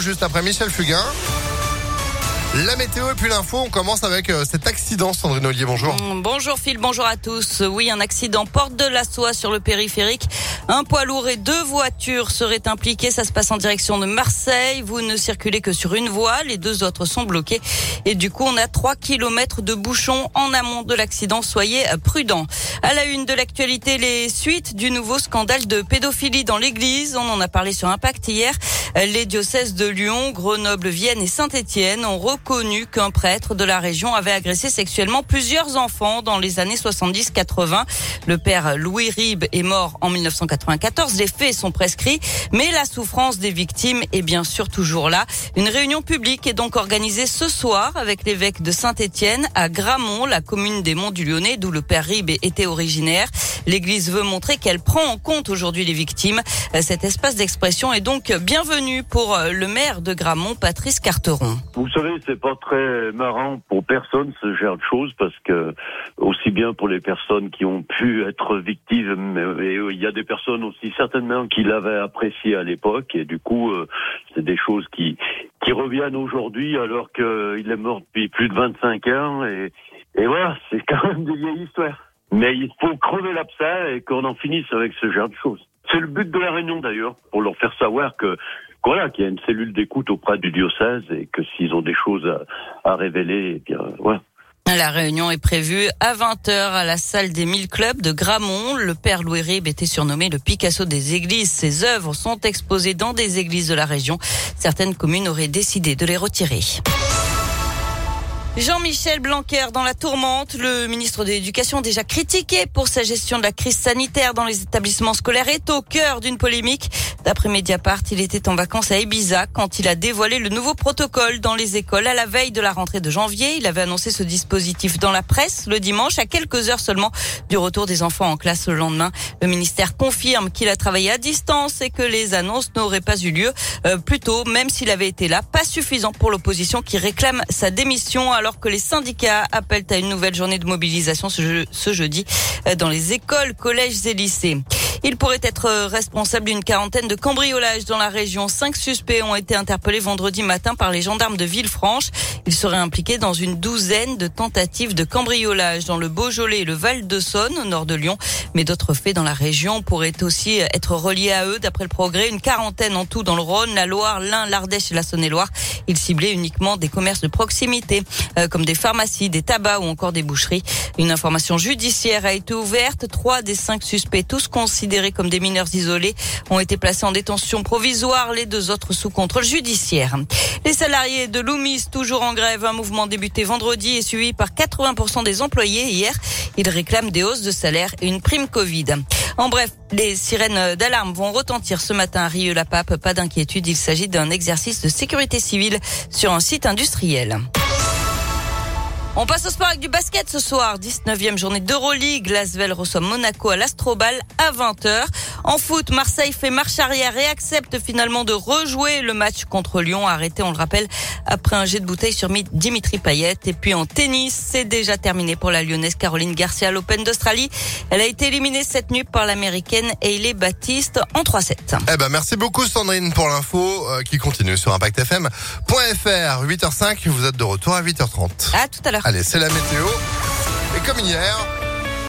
juste après Michel Fugain. La météo et puis l'info, on commence avec euh, cet accident, Sandrine Ollier, bonjour. Bonjour Phil, bonjour à tous. Oui, un accident porte de la soie sur le périphérique. Un poids lourd et deux voitures seraient impliquées. Ça se passe en direction de Marseille. Vous ne circulez que sur une voie. Les deux autres sont bloqués. Et du coup, on a trois kilomètres de bouchons en amont de l'accident. Soyez prudents. À la une de l'actualité, les suites du nouveau scandale de pédophilie dans l'église. On en a parlé sur Impact hier. Les diocèses de Lyon, Grenoble, Vienne et Saint-Étienne ont reconnu qu'un prêtre de la région avait agressé sexuellement plusieurs enfants dans les années 70-80. Le père Louis Ribes est mort en 1994. Les faits sont prescrits, mais la souffrance des victimes est bien sûr toujours là. Une réunion publique est donc organisée ce soir avec l'évêque de Saint-Étienne à Gramont, la commune des Monts du Lyonnais, d'où le père Ribes était originaire. L'église veut montrer qu'elle prend en compte aujourd'hui les victimes. Cet espace d'expression est donc bienvenu pour euh, le maire de Gramont, Patrice Carteron. Vous savez, c'est pas très marrant pour personne ce genre de choses parce que aussi bien pour les personnes qui ont pu être victimes, mais il y a des personnes aussi certainement qui l'avaient apprécié à l'époque et du coup, euh, c'est des choses qui qui reviennent aujourd'hui alors qu'il est mort depuis plus de 25 ans et et voilà, c'est quand même des vieilles histoires. Mais il faut crever l'abcès et qu'on en finisse avec ce genre de choses. C'est le but de la réunion d'ailleurs, pour leur faire savoir que voilà, qu'il y a une cellule d'écoute auprès du diocèse et que s'ils ont des choses à, révéler, eh bien, voilà. La réunion est prévue à 20h à la salle des 1000 clubs de Gramont. Le père Louis Rib était surnommé le Picasso des églises. Ses œuvres sont exposées dans des églises de la région. Certaines communes auraient décidé de les retirer. Jean-Michel Blanquer dans la tourmente. Le ministre de l'Éducation, déjà critiqué pour sa gestion de la crise sanitaire dans les établissements scolaires, est au cœur d'une polémique. D'après Mediapart, il était en vacances à Ibiza quand il a dévoilé le nouveau protocole dans les écoles à la veille de la rentrée de janvier. Il avait annoncé ce dispositif dans la presse le dimanche à quelques heures seulement du retour des enfants en classe le lendemain. Le ministère confirme qu'il a travaillé à distance et que les annonces n'auraient pas eu lieu. Euh, plutôt, même s'il avait été là, pas suffisant pour l'opposition qui réclame sa démission alors que les syndicats appellent à une nouvelle journée de mobilisation ce, ce jeudi euh, dans les écoles, collèges et lycées. Il pourrait être responsable d'une quarantaine de cambriolages dans la région. Cinq suspects ont été interpellés vendredi matin par les gendarmes de Villefranche. Ils seraient impliqués dans une douzaine de tentatives de cambriolage dans le Beaujolais et le Val-de-Saône, au nord de Lyon. Mais d'autres faits dans la région pourraient aussi être reliés à eux. D'après le progrès, une quarantaine en tout dans le Rhône, la Loire, l'Ain, l'Ardèche et la Saône-et-Loire. Ils ciblaient uniquement des commerces de proximité, euh, comme des pharmacies, des tabacs ou encore des boucheries. Une information judiciaire a été ouverte. Trois des cinq suspects, tous considérés comme des mineurs isolés ont été placés en détention provisoire, les deux autres sous contrôle judiciaire. Les salariés de Loomis, toujours en grève, un mouvement débuté vendredi et suivi par 80% des employés hier. Ils réclament des hausses de salaire et une prime Covid. En bref, les sirènes d'alarme vont retentir ce matin à Rieux-la-Pape. Pas d'inquiétude, il s'agit d'un exercice de sécurité civile sur un site industriel. On passe au sport avec du basket ce soir. 19e journée d'Euroleague. Lasvel reçoit Monaco à l'Astrobal à 20h. En foot, Marseille fait marche arrière et accepte finalement de rejouer le match contre Lyon, arrêté, on le rappelle, après un jet de bouteille sur Dimitri Payet. Et puis en tennis, c'est déjà terminé pour la lyonnaise Caroline Garcia à l'Open d'Australie. Elle a été éliminée cette nuit par l'américaine Hailey Baptiste en 3-7. Eh ben, merci beaucoup Sandrine pour l'info euh, qui continue sur ImpactFM.fr. 8h05, vous êtes de retour à 8h30. À tout à l'heure. Allez, c'est la météo. Et comme hier,